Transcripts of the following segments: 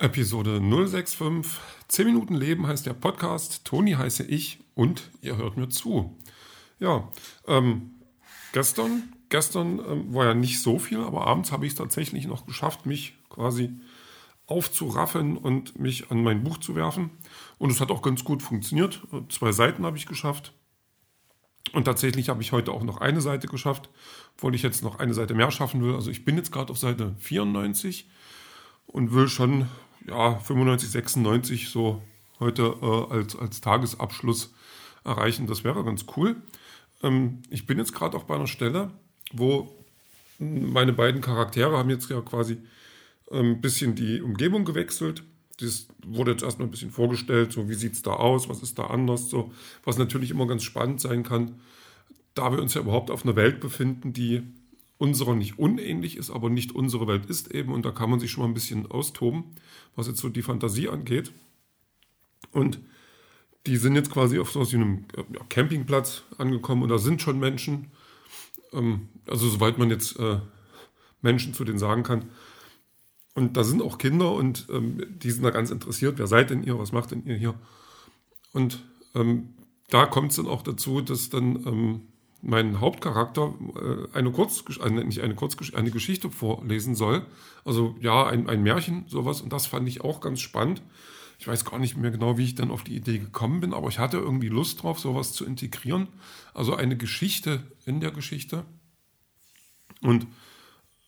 Episode 065. 10 Minuten Leben heißt der Podcast. Toni heiße ich und ihr hört mir zu. Ja, ähm, gestern, gestern ähm, war ja nicht so viel, aber abends habe ich es tatsächlich noch geschafft, mich quasi aufzuraffen und mich an mein Buch zu werfen. Und es hat auch ganz gut funktioniert. Zwei Seiten habe ich geschafft. Und tatsächlich habe ich heute auch noch eine Seite geschafft, obwohl ich jetzt noch eine Seite mehr schaffen will. Also ich bin jetzt gerade auf Seite 94 und will schon ja, 95, 96 so heute äh, als, als Tagesabschluss erreichen. Das wäre ganz cool. Ähm, ich bin jetzt gerade auch bei einer Stelle, wo meine beiden Charaktere haben jetzt ja quasi ein ähm, bisschen die Umgebung gewechselt. Das wurde jetzt erstmal ein bisschen vorgestellt, so wie sieht es da aus, was ist da anders, so, was natürlich immer ganz spannend sein kann, da wir uns ja überhaupt auf einer Welt befinden, die unserer nicht unähnlich ist, aber nicht unsere Welt ist eben. Und da kann man sich schon mal ein bisschen austoben, was jetzt so die Fantasie angeht. Und die sind jetzt quasi auf so einem Campingplatz angekommen und da sind schon Menschen. Ähm, also soweit man jetzt äh, Menschen zu denen sagen kann. Und da sind auch Kinder und ähm, die sind da ganz interessiert. Wer seid denn ihr? Was macht denn ihr hier? Und ähm, da kommt es dann auch dazu, dass dann mein Hauptcharakter äh, eine Kurz, eine, nicht eine Kurzgeschichte, eine Geschichte vorlesen soll. Also ja, ein, ein Märchen, sowas. Und das fand ich auch ganz spannend. Ich weiß gar nicht mehr genau, wie ich dann auf die Idee gekommen bin, aber ich hatte irgendwie Lust drauf, sowas zu integrieren. Also eine Geschichte in der Geschichte. Und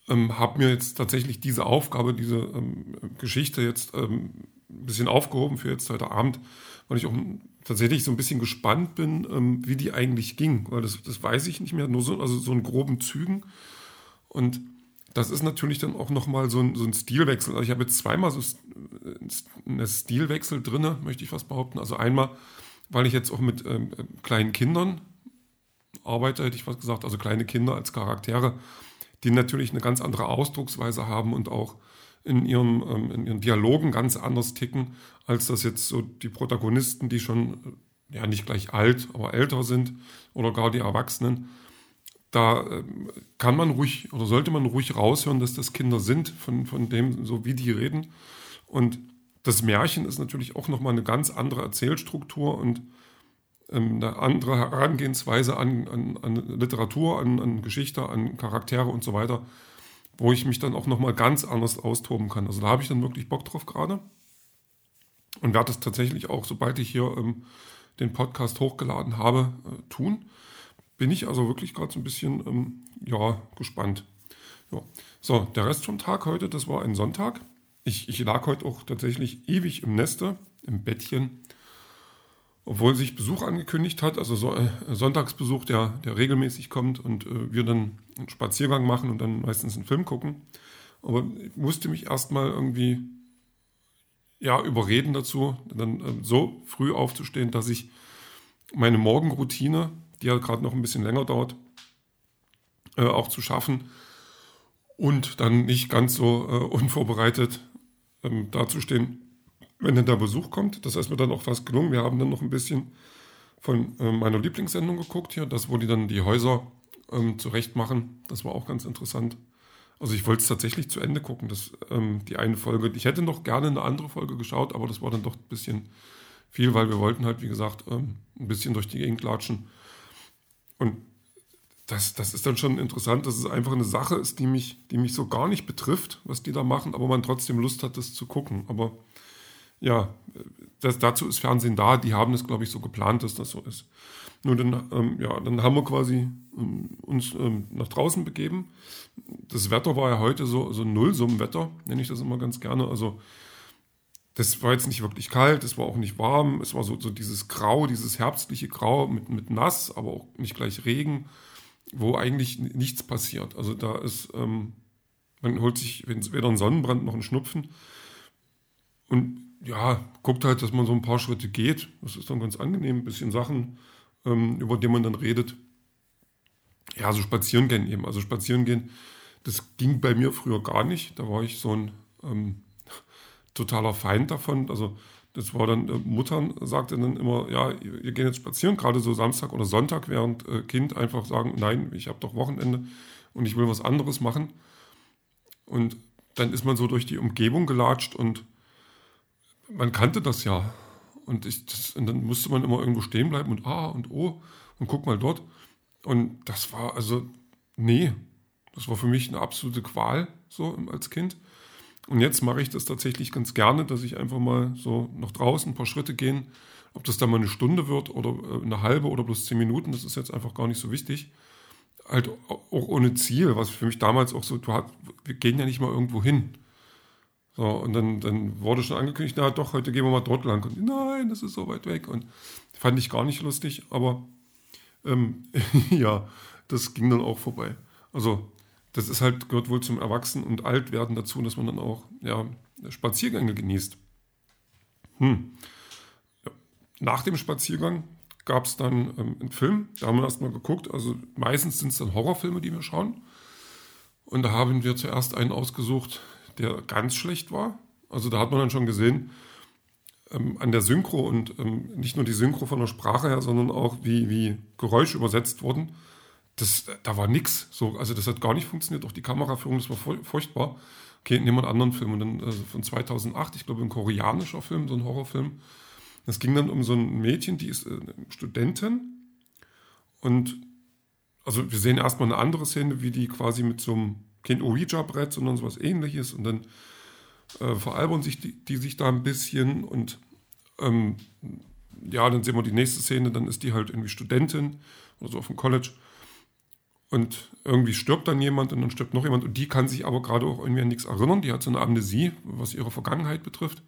ähm, habe mir jetzt tatsächlich diese Aufgabe, diese ähm, Geschichte jetzt ähm, ein bisschen aufgehoben für jetzt heute Abend, weil ich auch tatsächlich so ein bisschen gespannt bin, ähm, wie die eigentlich ging, weil das, das weiß ich nicht mehr, nur so, also so in groben Zügen. Und das ist natürlich dann auch nochmal so ein, so ein Stilwechsel. Also ich habe jetzt zweimal so einen Stilwechsel drin, möchte ich fast behaupten. Also einmal, weil ich jetzt auch mit ähm, kleinen Kindern arbeite, hätte ich fast gesagt, also kleine Kinder als Charaktere, die natürlich eine ganz andere Ausdrucksweise haben und auch in ihren, ähm, in ihren Dialogen ganz anders ticken, als das jetzt so die Protagonisten, die schon äh, ja nicht gleich alt, aber älter sind oder gar die Erwachsenen. Da äh, kann man ruhig oder sollte man ruhig raushören, dass das Kinder sind, von, von dem, so wie die reden. Und das Märchen ist natürlich auch nochmal eine ganz andere Erzählstruktur und ähm, eine andere Herangehensweise an, an, an Literatur, an, an Geschichte, an Charaktere und so weiter wo ich mich dann auch nochmal ganz anders austoben kann. Also da habe ich dann wirklich Bock drauf gerade und werde das tatsächlich auch, sobald ich hier ähm, den Podcast hochgeladen habe, äh, tun. Bin ich also wirklich gerade so ein bisschen, ähm, ja, gespannt. Ja. So, der Rest vom Tag heute, das war ein Sonntag. Ich, ich lag heute auch tatsächlich ewig im Neste, im Bettchen obwohl sich Besuch angekündigt hat, also so, äh, Sonntagsbesuch, der, der regelmäßig kommt und äh, wir dann einen Spaziergang machen und dann meistens einen Film gucken. Aber ich musste mich erstmal irgendwie ja, überreden dazu, dann äh, so früh aufzustehen, dass ich meine Morgenroutine, die ja gerade noch ein bisschen länger dauert, äh, auch zu schaffen und dann nicht ganz so äh, unvorbereitet ähm, dazustehen, wenn dann der Besuch kommt. Das ist mir dann auch fast gelungen. Wir haben dann noch ein bisschen von äh, meiner Lieblingssendung geguckt hier, das, wo die dann die Häuser ähm, zurecht machen. Das war auch ganz interessant. Also ich wollte es tatsächlich zu Ende gucken, das, ähm, die eine Folge. Ich hätte noch gerne eine andere Folge geschaut, aber das war dann doch ein bisschen viel, weil wir wollten halt, wie gesagt, ähm, ein bisschen durch die Gegend latschen. Und das, das ist dann schon interessant, dass es einfach eine Sache ist, die mich, die mich so gar nicht betrifft, was die da machen, aber man trotzdem Lust hat, das zu gucken. Aber ja, das, dazu ist Fernsehen da. Die haben es, glaube ich, so geplant, dass das so ist. Nur dann, ähm, ja, dann haben wir quasi ähm, uns ähm, nach draußen begeben. Das Wetter war ja heute so, so Nullsummenwetter, nenne ich das immer ganz gerne. Also das war jetzt nicht wirklich kalt, es war auch nicht warm, es war so, so dieses Grau, dieses herbstliche Grau mit, mit nass, aber auch nicht gleich Regen, wo eigentlich nichts passiert. Also da ist, ähm, man holt sich weder einen Sonnenbrand noch einen Schnupfen. Und ja, guckt halt, dass man so ein paar Schritte geht. Das ist dann ganz angenehm. Ein bisschen Sachen, ähm, über die man dann redet. Ja, so spazieren gehen eben. Also spazieren gehen, das ging bei mir früher gar nicht. Da war ich so ein ähm, totaler Feind davon. Also das war dann, äh, Muttern sagte dann immer, ja, wir gehen jetzt spazieren, gerade so Samstag oder Sonntag, während äh, Kind einfach sagen, nein, ich habe doch Wochenende und ich will was anderes machen. Und dann ist man so durch die Umgebung gelatscht und man kannte das ja. Und, ich, das, und dann musste man immer irgendwo stehen bleiben und ah und oh und guck mal dort. Und das war also, nee, das war für mich eine absolute Qual so als Kind. Und jetzt mache ich das tatsächlich ganz gerne, dass ich einfach mal so nach draußen ein paar Schritte gehen. Ob das dann mal eine Stunde wird oder äh, eine halbe oder bloß zehn Minuten, das ist jetzt einfach gar nicht so wichtig. Halt auch ohne Ziel, was für mich damals auch so, du hast, wir gehen ja nicht mal irgendwo hin. So, und dann, dann wurde schon angekündigt, na doch, heute gehen wir mal dort lang. Und nein, das ist so weit weg. Und fand ich gar nicht lustig, aber ähm, ja, das ging dann auch vorbei. Also das ist halt, gehört wohl zum Erwachsen- und Altwerden dazu, dass man dann auch ja, Spaziergänge genießt. Hm. Nach dem Spaziergang gab es dann ähm, einen Film, da haben wir erstmal geguckt. Also meistens sind es dann Horrorfilme, die wir schauen. Und da haben wir zuerst einen ausgesucht, der ganz schlecht war. Also da hat man dann schon gesehen, ähm, an der Synchro und ähm, nicht nur die Synchro von der Sprache her, sondern auch wie, wie Geräusche übersetzt wurden das, da war nichts. So, also das hat gar nicht funktioniert. Auch die Kameraführung, das war furchtbar. Okay, nehmen wir einen anderen Film. Und dann also von 2008, ich glaube ein koreanischer Film, so ein Horrorfilm. Das ging dann um so ein Mädchen, die ist äh, Studentin. Und also wir sehen erstmal eine andere Szene, wie die quasi mit so einem, kein Ouija-Brett, sondern sowas ähnliches. Und dann äh, veralbern sich die, die, sich da ein bisschen. Und ähm, ja, dann sehen wir die nächste Szene, dann ist die halt irgendwie Studentin oder so auf dem College und irgendwie stirbt dann jemand und dann stirbt noch jemand und die kann sich aber gerade auch irgendwie an nichts erinnern. Die hat so eine Amnesie, was ihre Vergangenheit betrifft.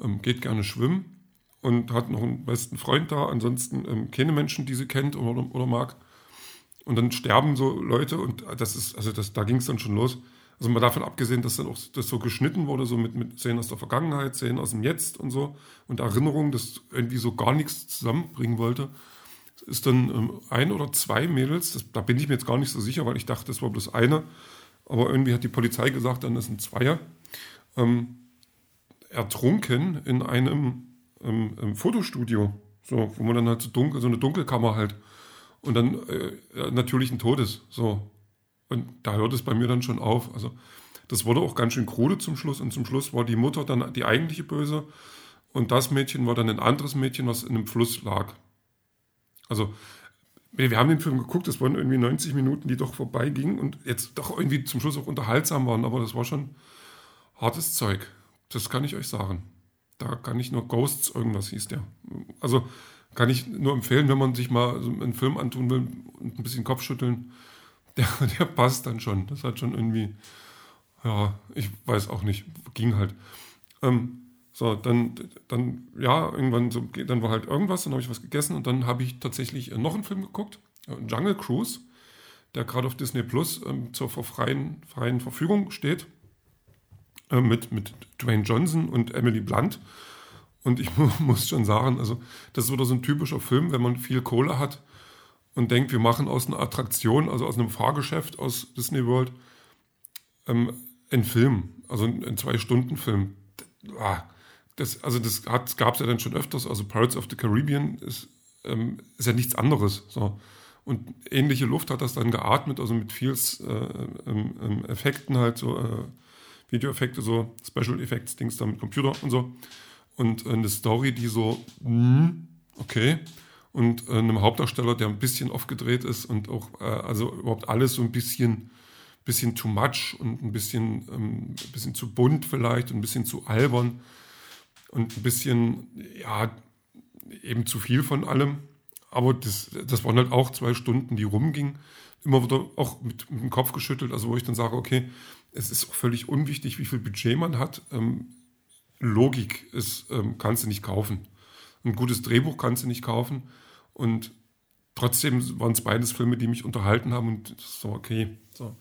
Ähm, geht gerne schwimmen und hat noch einen besten Freund da. Ansonsten ähm, keine Menschen, die sie kennt oder, oder mag. Und dann sterben so Leute und das ist, also das, da ging es dann schon los. Also mal davon abgesehen, dass dann auch das so geschnitten wurde, so mit, mit Szenen aus der Vergangenheit, Szenen aus dem Jetzt und so und Erinnerungen, das irgendwie so gar nichts zusammenbringen wollte ist dann ähm, ein oder zwei Mädels, das, da bin ich mir jetzt gar nicht so sicher, weil ich dachte, das war bloß eine, aber irgendwie hat die Polizei gesagt, dann ist ein Zweier, ähm, ertrunken in einem ähm, Fotostudio, so, wo man dann halt so dunkel, so eine Dunkelkammer halt und dann äh, natürlichen Todes, so. Und da hört es bei mir dann schon auf. Also das wurde auch ganz schön krude zum Schluss und zum Schluss war die Mutter dann die eigentliche Böse und das Mädchen war dann ein anderes Mädchen, was in einem Fluss lag. Also, wir haben den Film geguckt, es waren irgendwie 90 Minuten, die doch vorbeigingen und jetzt doch irgendwie zum Schluss auch unterhaltsam waren, aber das war schon hartes Zeug. Das kann ich euch sagen. Da kann ich nur Ghosts, irgendwas hieß der. Also kann ich nur empfehlen, wenn man sich mal einen Film antun will und ein bisschen Kopf schütteln, der, der passt dann schon. Das hat schon irgendwie, ja, ich weiß auch nicht, ging halt. Ähm, so, dann, dann, ja, irgendwann so, dann war halt irgendwas, dann habe ich was gegessen und dann habe ich tatsächlich äh, noch einen Film geguckt, äh, Jungle Cruise, der gerade auf Disney Plus ähm, zur freien, freien Verfügung steht, äh, mit, mit Dwayne Johnson und Emily Blunt. Und ich muss schon sagen, also das ist wieder so ein typischer Film, wenn man viel Kohle hat und denkt, wir machen aus einer Attraktion, also aus einem Fahrgeschäft aus Disney World, ähm, einen Film, also einen Zwei-Stunden-Film. Ah, das, also das gab es ja dann schon öfters. Also Pirates of the Caribbean ist, ähm, ist ja nichts anderes. So. Und ähnliche Luft hat das dann geatmet, also mit vielen äh, ähm, ähm, Effekten halt, so äh, Videoeffekte, so Special Effects, Dings da mit Computer und so. Und äh, eine Story, die so, mh, okay. Und äh, einem Hauptdarsteller, der ein bisschen aufgedreht ist und auch, äh, also überhaupt alles so ein bisschen, bisschen too much und ein bisschen, ähm, ein bisschen zu bunt vielleicht und ein bisschen zu albern und ein bisschen, ja, eben zu viel von allem. Aber das, das waren halt auch zwei Stunden, die rumgingen. Immer wieder auch mit, mit dem Kopf geschüttelt, also wo ich dann sage, okay, es ist auch völlig unwichtig, wie viel Budget man hat. Ähm, Logik ist, ähm, kannst du nicht kaufen. Ein gutes Drehbuch kannst du nicht kaufen. Und trotzdem waren es beides Filme, die mich unterhalten haben und das war okay. So.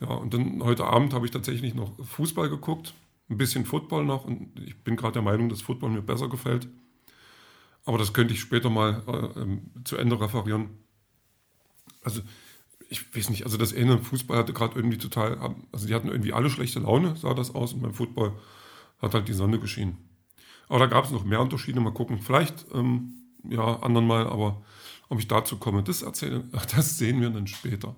Ja, und dann heute Abend habe ich tatsächlich noch Fußball geguckt ein bisschen Football noch und ich bin gerade der Meinung, dass Football mir besser gefällt. Aber das könnte ich später mal äh, ähm, zu Ende referieren. Also, ich weiß nicht, also das eine Fußball hatte gerade irgendwie total, also die hatten irgendwie alle schlechte Laune, sah das aus, und beim Football hat halt die Sonne geschienen. Aber da gab es noch mehr Unterschiede, mal gucken. Vielleicht, ähm, ja, anderen mal, aber ob ich dazu komme, das erzählen, das sehen wir dann später.